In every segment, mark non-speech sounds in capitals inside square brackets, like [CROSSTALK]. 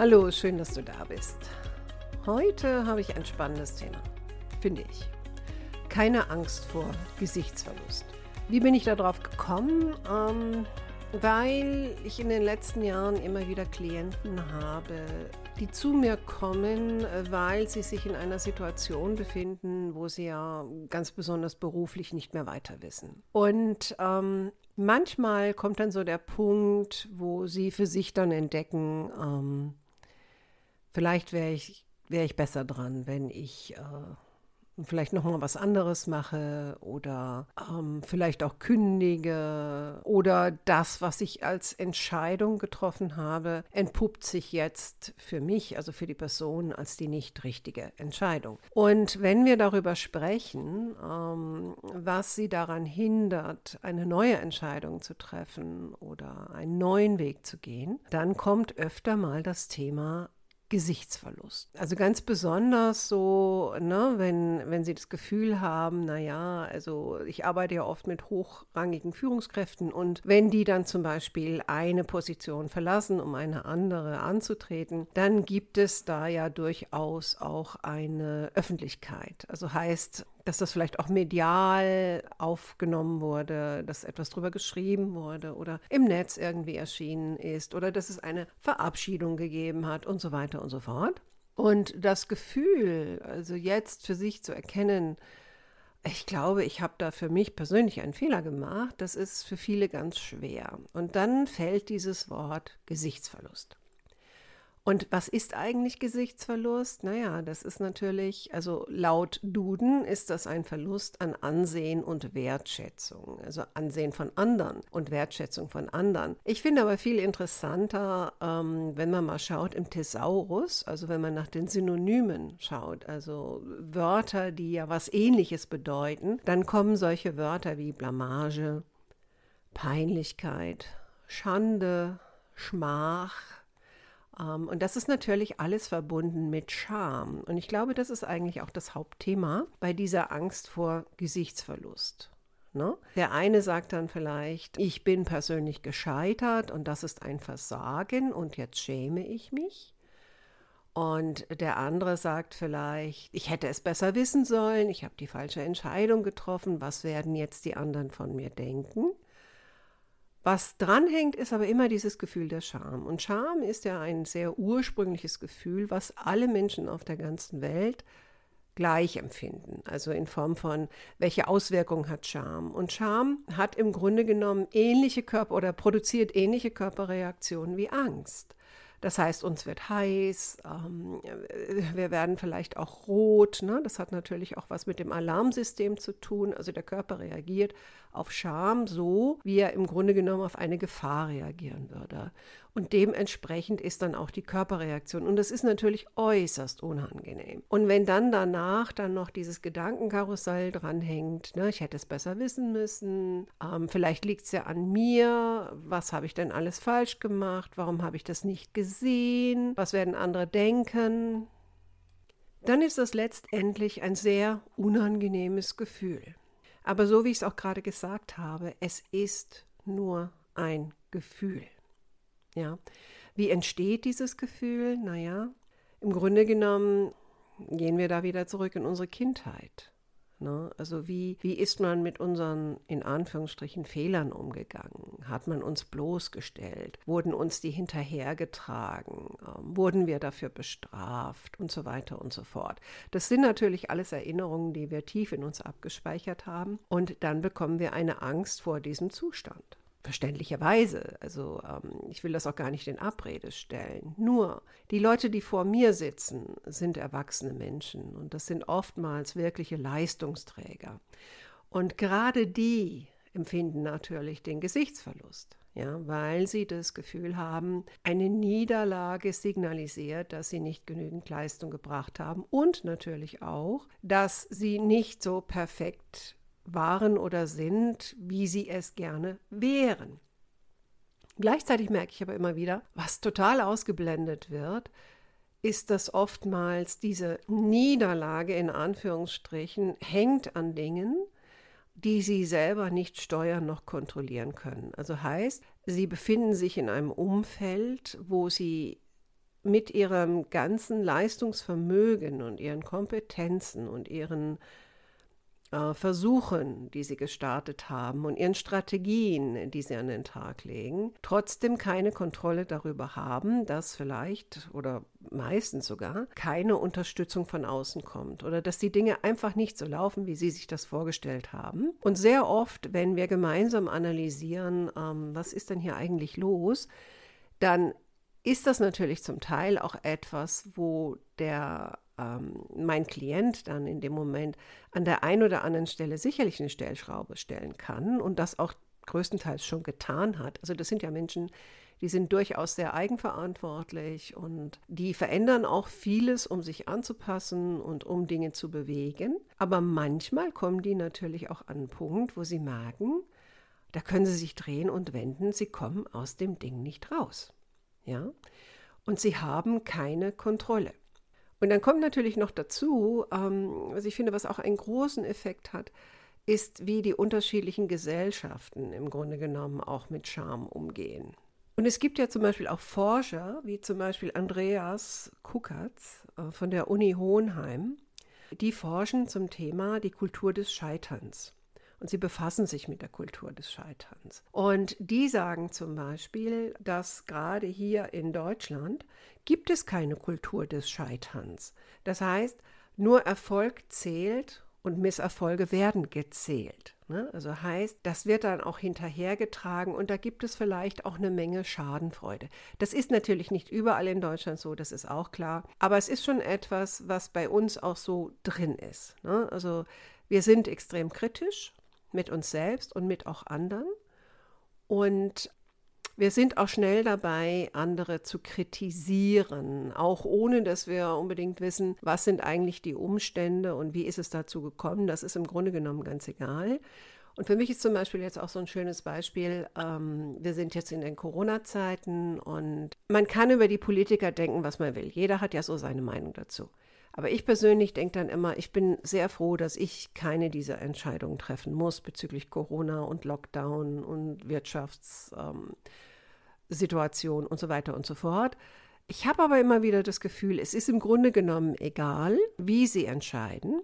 Hallo, schön, dass du da bist. Heute habe ich ein spannendes Thema, finde ich. Keine Angst vor Gesichtsverlust. Wie bin ich darauf gekommen? Ähm, weil ich in den letzten Jahren immer wieder Klienten habe, die zu mir kommen, weil sie sich in einer Situation befinden, wo sie ja ganz besonders beruflich nicht mehr weiter wissen. Und ähm, manchmal kommt dann so der Punkt, wo sie für sich dann entdecken, ähm, Vielleicht wäre ich, wär ich besser dran, wenn ich äh, vielleicht noch mal was anderes mache oder ähm, vielleicht auch kündige oder das, was ich als Entscheidung getroffen habe, entpuppt sich jetzt für mich, also für die Person, als die nicht richtige Entscheidung. Und wenn wir darüber sprechen, ähm, was sie daran hindert, eine neue Entscheidung zu treffen oder einen neuen Weg zu gehen, dann kommt öfter mal das Thema Gesichtsverlust. Also ganz besonders so, ne, wenn, wenn Sie das Gefühl haben, naja, also ich arbeite ja oft mit hochrangigen Führungskräften und wenn die dann zum Beispiel eine Position verlassen, um eine andere anzutreten, dann gibt es da ja durchaus auch eine Öffentlichkeit. Also heißt, dass das vielleicht auch medial aufgenommen wurde, dass etwas drüber geschrieben wurde oder im Netz irgendwie erschienen ist oder dass es eine Verabschiedung gegeben hat und so weiter und so fort. Und das Gefühl, also jetzt für sich zu erkennen, ich glaube, ich habe da für mich persönlich einen Fehler gemacht, das ist für viele ganz schwer. Und dann fällt dieses Wort Gesichtsverlust. Und was ist eigentlich Gesichtsverlust? Naja, das ist natürlich, also laut Duden ist das ein Verlust an Ansehen und Wertschätzung. Also Ansehen von anderen und Wertschätzung von anderen. Ich finde aber viel interessanter, ähm, wenn man mal schaut im Thesaurus, also wenn man nach den Synonymen schaut, also Wörter, die ja was ähnliches bedeuten, dann kommen solche Wörter wie Blamage, Peinlichkeit, Schande, Schmach, und das ist natürlich alles verbunden mit Scham. Und ich glaube, das ist eigentlich auch das Hauptthema bei dieser Angst vor Gesichtsverlust. Ne? Der eine sagt dann vielleicht, ich bin persönlich gescheitert und das ist ein Versagen und jetzt schäme ich mich. Und der andere sagt vielleicht, ich hätte es besser wissen sollen, ich habe die falsche Entscheidung getroffen, was werden jetzt die anderen von mir denken? Was dranhängt, ist aber immer dieses Gefühl der Scham. Und Scham ist ja ein sehr ursprüngliches Gefühl, was alle Menschen auf der ganzen Welt gleich empfinden. Also in Form von, welche Auswirkungen hat Scham? Und Scham hat im Grunde genommen ähnliche Körper oder produziert ähnliche Körperreaktionen wie Angst. Das heißt, uns wird heiß, ähm, wir werden vielleicht auch rot. Ne? Das hat natürlich auch was mit dem Alarmsystem zu tun. Also der Körper reagiert auf Scham so, wie er im Grunde genommen auf eine Gefahr reagieren würde. Und dementsprechend ist dann auch die Körperreaktion. Und das ist natürlich äußerst unangenehm. Und wenn dann danach dann noch dieses Gedankenkarussell dranhängt, ne, ich hätte es besser wissen müssen, ähm, vielleicht liegt es ja an mir, was habe ich denn alles falsch gemacht, warum habe ich das nicht gesehen, was werden andere denken, dann ist das letztendlich ein sehr unangenehmes Gefühl. Aber so wie ich es auch gerade gesagt habe, es ist nur ein Gefühl. Ja. Wie entsteht dieses Gefühl? Naja, im Grunde genommen gehen wir da wieder zurück in unsere Kindheit. Ne? Also wie, wie ist man mit unseren in Anführungsstrichen Fehlern umgegangen? Hat man uns bloßgestellt? Wurden uns die hinterhergetragen? Ähm, wurden wir dafür bestraft? Und so weiter und so fort. Das sind natürlich alles Erinnerungen, die wir tief in uns abgespeichert haben. Und dann bekommen wir eine Angst vor diesem Zustand verständlicherweise, also ähm, ich will das auch gar nicht in Abrede stellen. Nur die Leute, die vor mir sitzen, sind erwachsene Menschen und das sind oftmals wirkliche Leistungsträger. Und gerade die empfinden natürlich den Gesichtsverlust. ja, weil sie das Gefühl haben, eine Niederlage signalisiert, dass sie nicht genügend Leistung gebracht haben und natürlich auch, dass sie nicht so perfekt waren oder sind, wie sie es gerne wären. Gleichzeitig merke ich aber immer wieder, was total ausgeblendet wird, ist, dass oftmals diese Niederlage in Anführungsstrichen hängt an Dingen, die sie selber nicht steuern noch kontrollieren können. Also heißt, sie befinden sich in einem Umfeld, wo sie mit ihrem ganzen Leistungsvermögen und ihren Kompetenzen und ihren äh, Versuchen, die sie gestartet haben und ihren Strategien, die sie an den Tag legen, trotzdem keine Kontrolle darüber haben, dass vielleicht oder meistens sogar keine Unterstützung von außen kommt oder dass die Dinge einfach nicht so laufen, wie sie sich das vorgestellt haben. Und sehr oft, wenn wir gemeinsam analysieren, ähm, was ist denn hier eigentlich los, dann ist das natürlich zum Teil auch etwas, wo der ähm, mein Klient dann in dem Moment an der einen oder anderen Stelle sicherlich eine Stellschraube stellen kann und das auch größtenteils schon getan hat. Also das sind ja Menschen, die sind durchaus sehr eigenverantwortlich und die verändern auch vieles, um sich anzupassen und um Dinge zu bewegen. Aber manchmal kommen die natürlich auch an einen Punkt, wo sie merken, da können sie sich drehen und wenden, sie kommen aus dem Ding nicht raus. Ja? Und sie haben keine Kontrolle. Und dann kommt natürlich noch dazu, ähm, was ich finde, was auch einen großen Effekt hat, ist, wie die unterschiedlichen Gesellschaften im Grunde genommen auch mit Scham umgehen. Und es gibt ja zum Beispiel auch Forscher, wie zum Beispiel Andreas Kukatz äh, von der Uni Hohenheim, die forschen zum Thema die Kultur des Scheiterns und sie befassen sich mit der Kultur des Scheiterns. Und die sagen zum Beispiel, dass gerade hier in Deutschland gibt es keine Kultur des Scheiterns. Das heißt, nur Erfolg zählt und Misserfolge werden gezählt. Ne? Also heißt, das wird dann auch hinterhergetragen und da gibt es vielleicht auch eine Menge Schadenfreude. Das ist natürlich nicht überall in Deutschland so, das ist auch klar. Aber es ist schon etwas, was bei uns auch so drin ist. Ne? Also wir sind extrem kritisch mit uns selbst und mit auch anderen. Und wir sind auch schnell dabei, andere zu kritisieren, auch ohne dass wir unbedingt wissen, was sind eigentlich die Umstände und wie ist es dazu gekommen. Das ist im Grunde genommen ganz egal. Und für mich ist zum Beispiel jetzt auch so ein schönes Beispiel, ähm, wir sind jetzt in den Corona-Zeiten und man kann über die Politiker denken, was man will. Jeder hat ja so seine Meinung dazu. Aber ich persönlich denke dann immer, ich bin sehr froh, dass ich keine dieser Entscheidungen treffen muss bezüglich Corona und Lockdown und Wirtschaftssituation ähm, und so weiter und so fort. Ich habe aber immer wieder das Gefühl, es ist im Grunde genommen egal, wie sie entscheiden.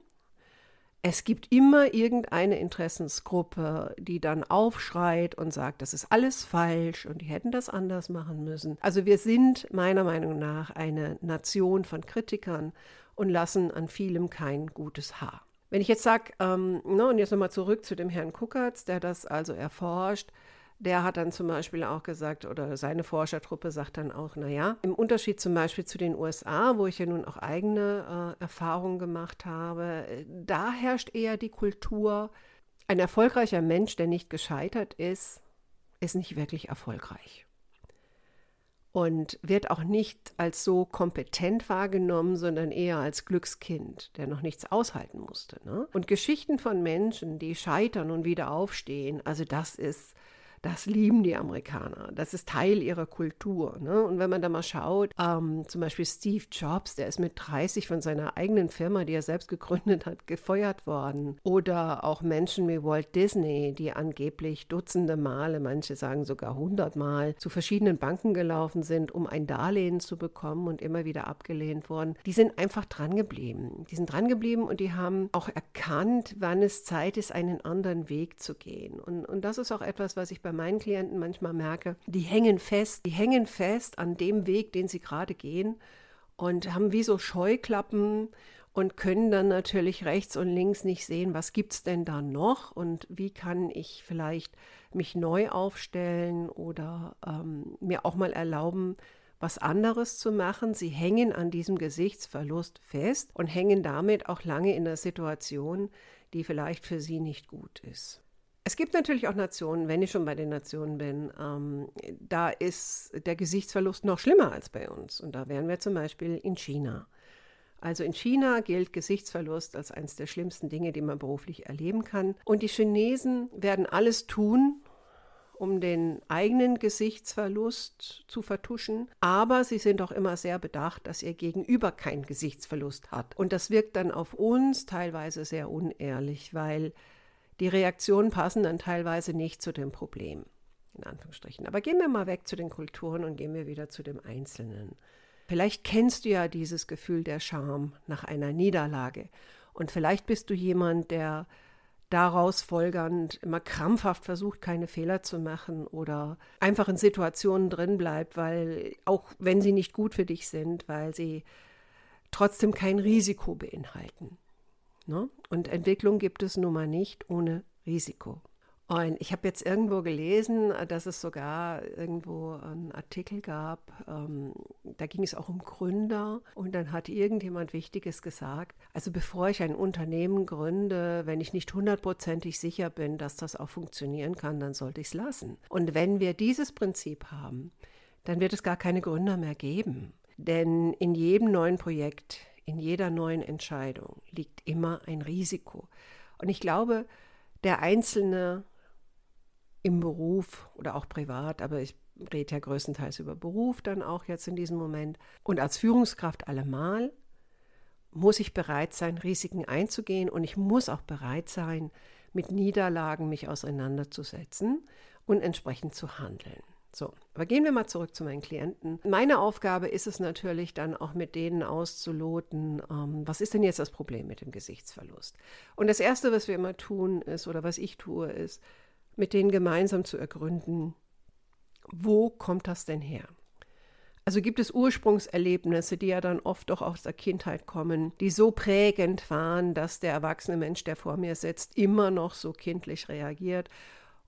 Es gibt immer irgendeine Interessensgruppe, die dann aufschreit und sagt, das ist alles falsch und die hätten das anders machen müssen. Also wir sind meiner Meinung nach eine Nation von Kritikern und lassen an vielem kein gutes Haar. Wenn ich jetzt sage, ähm, ne, und jetzt nochmal zurück zu dem Herrn Kuckertz, der das also erforscht, der hat dann zum Beispiel auch gesagt, oder seine Forschertruppe sagt dann auch, naja, im Unterschied zum Beispiel zu den USA, wo ich ja nun auch eigene äh, Erfahrungen gemacht habe, da herrscht eher die Kultur, ein erfolgreicher Mensch, der nicht gescheitert ist, ist nicht wirklich erfolgreich und wird auch nicht als so kompetent wahrgenommen, sondern eher als Glückskind, der noch nichts aushalten musste. Ne? Und Geschichten von Menschen, die scheitern und wieder aufstehen, also das ist das lieben die Amerikaner. Das ist Teil ihrer Kultur. Ne? Und wenn man da mal schaut, ähm, zum Beispiel Steve Jobs, der ist mit 30 von seiner eigenen Firma, die er selbst gegründet hat, gefeuert worden. Oder auch Menschen wie Walt Disney, die angeblich Dutzende Male, manche sagen sogar hundertmal, zu verschiedenen Banken gelaufen sind, um ein Darlehen zu bekommen und immer wieder abgelehnt worden. Die sind einfach drangeblieben. Die sind drangeblieben und die haben auch erkannt, wann es Zeit ist, einen anderen Weg zu gehen. Und, und das ist auch etwas, was ich bei meinen Klienten manchmal merke, die hängen fest, die hängen fest an dem Weg, den sie gerade gehen und haben wie so Scheuklappen und können dann natürlich rechts und links nicht sehen, was gibt es denn da noch und wie kann ich vielleicht mich neu aufstellen oder ähm, mir auch mal erlauben, was anderes zu machen. Sie hängen an diesem Gesichtsverlust fest und hängen damit auch lange in einer Situation, die vielleicht für sie nicht gut ist. Es gibt natürlich auch Nationen, wenn ich schon bei den Nationen bin, ähm, da ist der Gesichtsverlust noch schlimmer als bei uns. Und da wären wir zum Beispiel in China. Also in China gilt Gesichtsverlust als eines der schlimmsten Dinge, die man beruflich erleben kann. Und die Chinesen werden alles tun, um den eigenen Gesichtsverlust zu vertuschen. Aber sie sind auch immer sehr bedacht, dass ihr Gegenüber keinen Gesichtsverlust hat. Und das wirkt dann auf uns teilweise sehr unehrlich, weil die Reaktionen passen dann teilweise nicht zu dem Problem. In Anführungsstrichen. Aber gehen wir mal weg zu den Kulturen und gehen wir wieder zu dem Einzelnen. Vielleicht kennst du ja dieses Gefühl der Scham nach einer Niederlage. Und vielleicht bist du jemand, der daraus folgernd immer krampfhaft versucht, keine Fehler zu machen oder einfach in Situationen drin bleibt, weil auch wenn sie nicht gut für dich sind, weil sie trotzdem kein Risiko beinhalten. Ne? Und Entwicklung gibt es nun mal nicht ohne Risiko. Und ich habe jetzt irgendwo gelesen, dass es sogar irgendwo einen Artikel gab, ähm, da ging es auch um Gründer und dann hat irgendjemand Wichtiges gesagt. Also bevor ich ein Unternehmen gründe, wenn ich nicht hundertprozentig sicher bin, dass das auch funktionieren kann, dann sollte ich es lassen. Und wenn wir dieses Prinzip haben, dann wird es gar keine Gründer mehr geben. Denn in jedem neuen Projekt, in jeder neuen Entscheidung liegt immer ein Risiko. Und ich glaube, der Einzelne im Beruf oder auch privat, aber ich rede ja größtenteils über Beruf dann auch jetzt in diesem Moment. Und als Führungskraft allemal muss ich bereit sein, Risiken einzugehen und ich muss auch bereit sein, mit Niederlagen mich auseinanderzusetzen und entsprechend zu handeln. So, aber gehen wir mal zurück zu meinen Klienten. Meine Aufgabe ist es natürlich dann auch mit denen auszuloten, ähm, was ist denn jetzt das Problem mit dem Gesichtsverlust? Und das Erste, was wir immer tun, ist, oder was ich tue, ist, mit denen gemeinsam zu ergründen, wo kommt das denn her? Also gibt es Ursprungserlebnisse, die ja dann oft doch aus der Kindheit kommen, die so prägend waren, dass der erwachsene Mensch, der vor mir sitzt, immer noch so kindlich reagiert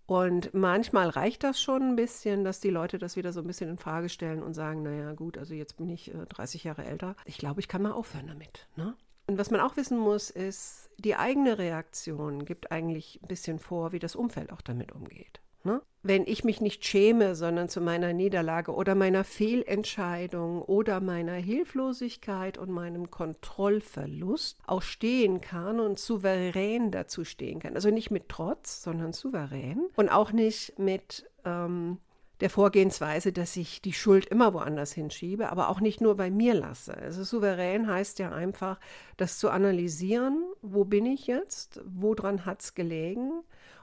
und manchmal reicht das schon ein bisschen, dass die Leute das wieder so ein bisschen in Frage stellen und sagen, naja gut, also jetzt bin ich 30 äh, Jahre älter. Ich glaube, ich kann mal aufhören damit. Ne? Und was man auch wissen muss, ist, die eigene Reaktion gibt eigentlich ein bisschen vor, wie das Umfeld auch damit umgeht. Ne? Wenn ich mich nicht schäme, sondern zu meiner Niederlage oder meiner Fehlentscheidung oder meiner Hilflosigkeit und meinem Kontrollverlust auch stehen kann und souverän dazu stehen kann. Also nicht mit Trotz, sondern souverän und auch nicht mit ähm, der Vorgehensweise, dass ich die Schuld immer woanders hinschiebe, aber auch nicht nur bei mir lasse. Also souverän heißt ja einfach, das zu analysieren, wo bin ich jetzt, woran hat es gelegen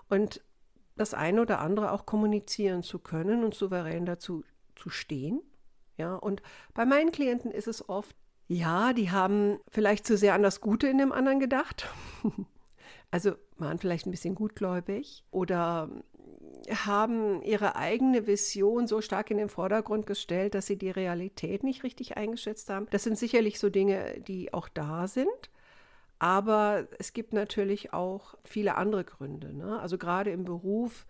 und das eine oder andere auch kommunizieren zu können und souverän dazu zu stehen. Ja, und bei meinen Klienten ist es oft, ja, die haben vielleicht zu sehr an das Gute in dem anderen gedacht. [LAUGHS] also waren vielleicht ein bisschen gutgläubig oder haben ihre eigene Vision so stark in den Vordergrund gestellt, dass sie die Realität nicht richtig eingeschätzt haben. Das sind sicherlich so Dinge, die auch da sind. Aber es gibt natürlich auch viele andere Gründe. Ne? Also gerade im Beruf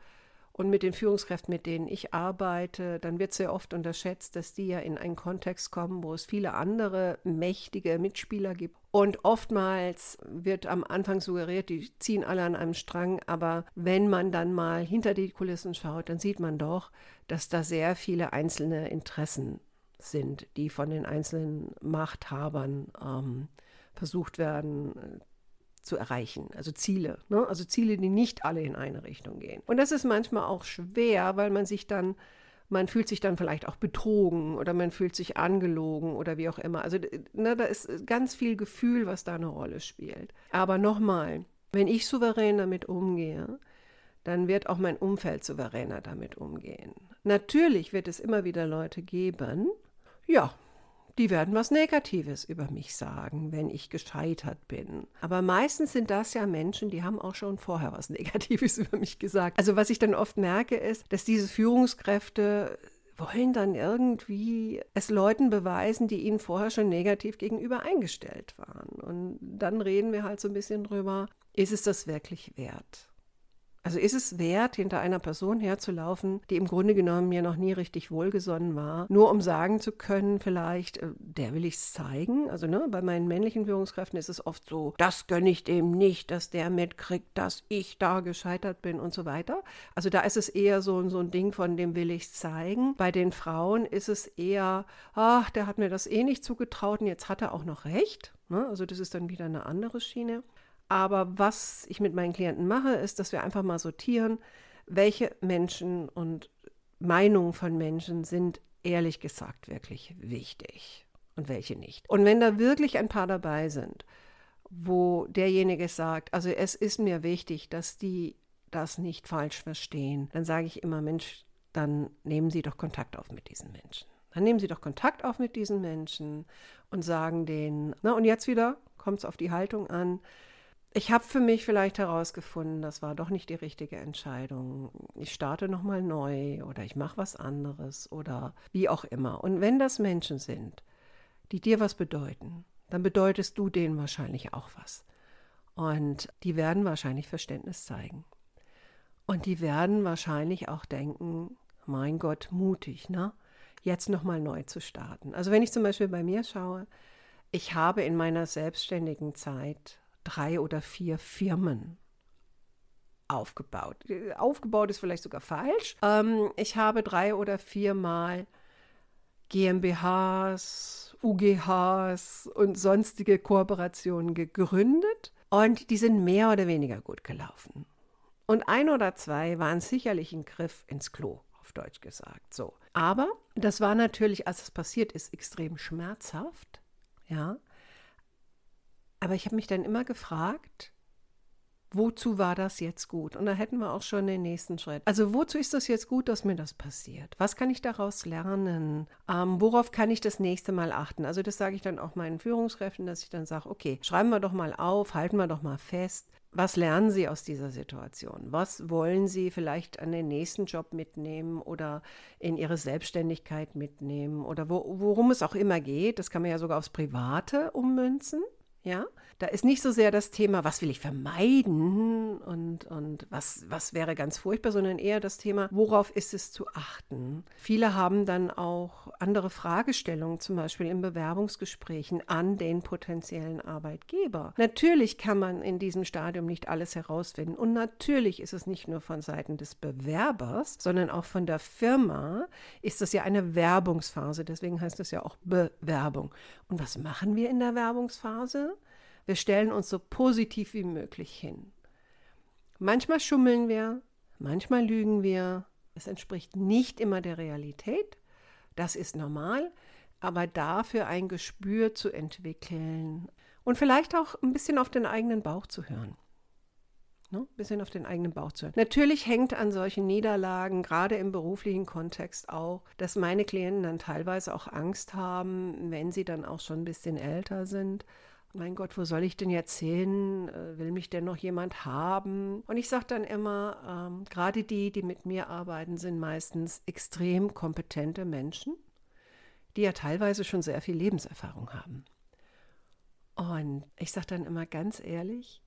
und mit den Führungskräften, mit denen ich arbeite, dann wird sehr oft unterschätzt, dass die ja in einen Kontext kommen, wo es viele andere mächtige Mitspieler gibt. Und oftmals wird am Anfang suggeriert, die ziehen alle an einem Strang, aber wenn man dann mal hinter die Kulissen schaut, dann sieht man doch, dass da sehr viele einzelne Interessen sind, die von den einzelnen Machthabern ähm, versucht werden äh, zu erreichen. Also Ziele. Ne? Also Ziele, die nicht alle in eine Richtung gehen. Und das ist manchmal auch schwer, weil man sich dann, man fühlt sich dann vielleicht auch betrogen oder man fühlt sich angelogen oder wie auch immer. Also ne, da ist ganz viel Gefühl, was da eine Rolle spielt. Aber nochmal, wenn ich souverän damit umgehe, dann wird auch mein Umfeld souveräner damit umgehen. Natürlich wird es immer wieder Leute geben, ja, die werden was Negatives über mich sagen, wenn ich gescheitert bin. Aber meistens sind das ja Menschen, die haben auch schon vorher was [LAUGHS] Negatives über mich gesagt. Also was ich dann oft merke, ist, dass diese Führungskräfte wollen dann irgendwie es Leuten beweisen, die ihnen vorher schon negativ gegenüber eingestellt waren. Und dann reden wir halt so ein bisschen drüber, ist es das wirklich wert? Also ist es wert, hinter einer Person herzulaufen, die im Grunde genommen mir noch nie richtig wohlgesonnen war, nur um sagen zu können, vielleicht, äh, der will ich's zeigen. Also ne, bei meinen männlichen Führungskräften ist es oft so, das gönne ich dem nicht, dass der mitkriegt, dass ich da gescheitert bin und so weiter. Also da ist es eher so, so ein Ding von dem will ich's zeigen. Bei den Frauen ist es eher, ach, der hat mir das eh nicht zugetraut und jetzt hat er auch noch recht. Ne? Also das ist dann wieder eine andere Schiene. Aber was ich mit meinen Klienten mache, ist, dass wir einfach mal sortieren, welche Menschen und Meinungen von Menschen sind ehrlich gesagt wirklich wichtig und welche nicht. Und wenn da wirklich ein paar dabei sind, wo derjenige sagt, also es ist mir wichtig, dass die das nicht falsch verstehen, dann sage ich immer, Mensch, dann nehmen Sie doch Kontakt auf mit diesen Menschen. Dann nehmen Sie doch Kontakt auf mit diesen Menschen und sagen denen, na und jetzt wieder kommt es auf die Haltung an, ich habe für mich vielleicht herausgefunden, das war doch nicht die richtige Entscheidung. Ich starte nochmal neu oder ich mache was anderes oder wie auch immer. Und wenn das Menschen sind, die dir was bedeuten, dann bedeutest du denen wahrscheinlich auch was. Und die werden wahrscheinlich Verständnis zeigen. Und die werden wahrscheinlich auch denken, mein Gott, mutig, ne? Jetzt nochmal neu zu starten. Also wenn ich zum Beispiel bei mir schaue, ich habe in meiner selbstständigen Zeit drei oder vier Firmen aufgebaut. Aufgebaut ist vielleicht sogar falsch. Ähm, ich habe drei oder viermal GmbHs, UGHs und sonstige Kooperationen gegründet und die sind mehr oder weniger gut gelaufen. Und ein oder zwei waren sicherlich ein Griff ins Klo, auf Deutsch gesagt. So. Aber das war natürlich, als es passiert ist, extrem schmerzhaft. Ja. Aber ich habe mich dann immer gefragt, wozu war das jetzt gut? Und da hätten wir auch schon den nächsten Schritt. Also wozu ist das jetzt gut, dass mir das passiert? Was kann ich daraus lernen? Ähm, worauf kann ich das nächste Mal achten? Also das sage ich dann auch meinen Führungskräften, dass ich dann sage, okay, schreiben wir doch mal auf, halten wir doch mal fest. Was lernen Sie aus dieser Situation? Was wollen Sie vielleicht an den nächsten Job mitnehmen oder in Ihre Selbstständigkeit mitnehmen oder wo, worum es auch immer geht? Das kann man ja sogar aufs Private ummünzen. Ja, da ist nicht so sehr das Thema, was will ich vermeiden und, und was, was wäre ganz furchtbar, sondern eher das Thema, worauf ist es zu achten. Viele haben dann auch andere Fragestellungen, zum Beispiel in Bewerbungsgesprächen an den potenziellen Arbeitgeber. Natürlich kann man in diesem Stadium nicht alles herausfinden und natürlich ist es nicht nur von Seiten des Bewerbers, sondern auch von der Firma ist das ja eine Werbungsphase, deswegen heißt es ja auch Bewerbung. Und was machen wir in der Werbungsphase? Wir stellen uns so positiv wie möglich hin. Manchmal schummeln wir, manchmal lügen wir. Es entspricht nicht immer der Realität. Das ist normal. Aber dafür ein Gespür zu entwickeln und vielleicht auch ein bisschen auf den eigenen Bauch zu hören. Ne? Ein bisschen auf den eigenen Bauch zu hören. Natürlich hängt an solchen Niederlagen, gerade im beruflichen Kontext auch, dass meine Klienten dann teilweise auch Angst haben, wenn sie dann auch schon ein bisschen älter sind. Mein Gott, wo soll ich denn jetzt hin? Äh, will mich denn noch jemand haben? Und ich sage dann immer, ähm, gerade die, die mit mir arbeiten, sind meistens extrem kompetente Menschen, die ja teilweise schon sehr viel Lebenserfahrung haben. Und ich sage dann immer ganz ehrlich,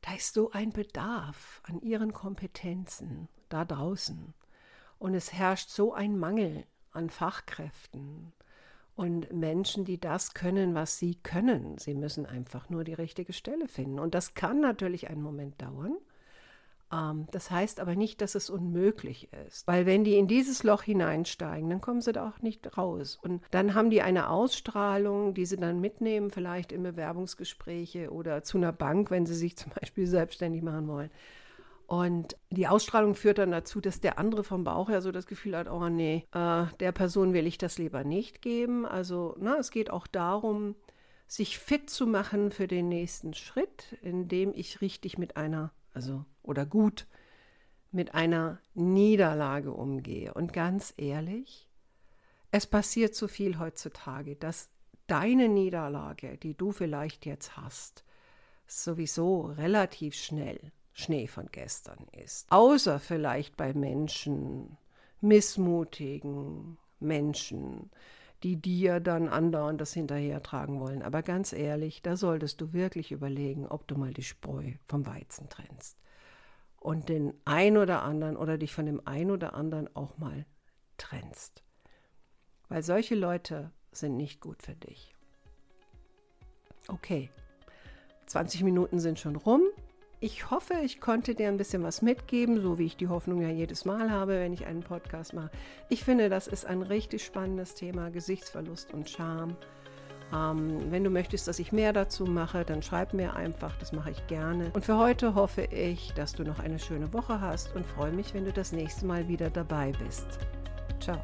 da ist so ein Bedarf an ihren Kompetenzen da draußen. Und es herrscht so ein Mangel an Fachkräften und Menschen, die das können, was sie können. Sie müssen einfach nur die richtige Stelle finden. Und das kann natürlich einen Moment dauern. Ähm, das heißt aber nicht, dass es unmöglich ist, weil wenn die in dieses Loch hineinsteigen, dann kommen sie da auch nicht raus. Und dann haben die eine Ausstrahlung, die sie dann mitnehmen, vielleicht in Bewerbungsgespräche oder zu einer Bank, wenn sie sich zum Beispiel selbstständig machen wollen. Und die Ausstrahlung führt dann dazu, dass der andere vom Bauch her so das Gefühl hat, oh nee, äh, der Person will ich das lieber nicht geben. Also na, es geht auch darum, sich fit zu machen für den nächsten Schritt, indem ich richtig mit einer also oder gut mit einer Niederlage umgehe. Und ganz ehrlich, es passiert so viel heutzutage, dass deine Niederlage, die du vielleicht jetzt hast, sowieso relativ schnell Schnee von gestern ist. Außer vielleicht bei Menschen, missmutigen Menschen, die dir dann andauernd das hinterher tragen wollen. Aber ganz ehrlich, da solltest du wirklich überlegen, ob du mal die Spreu vom Weizen trennst. und den ein oder anderen oder dich von dem ein oder anderen auch mal trennst. Weil solche Leute sind nicht gut für dich. Okay, 20 Minuten sind schon rum. Ich hoffe, ich konnte dir ein bisschen was mitgeben, so wie ich die Hoffnung ja jedes Mal habe, wenn ich einen Podcast mache. Ich finde, das ist ein richtig spannendes Thema, Gesichtsverlust und Scham. Ähm, wenn du möchtest, dass ich mehr dazu mache, dann schreib mir einfach, das mache ich gerne. Und für heute hoffe ich, dass du noch eine schöne Woche hast und freue mich, wenn du das nächste Mal wieder dabei bist. Ciao.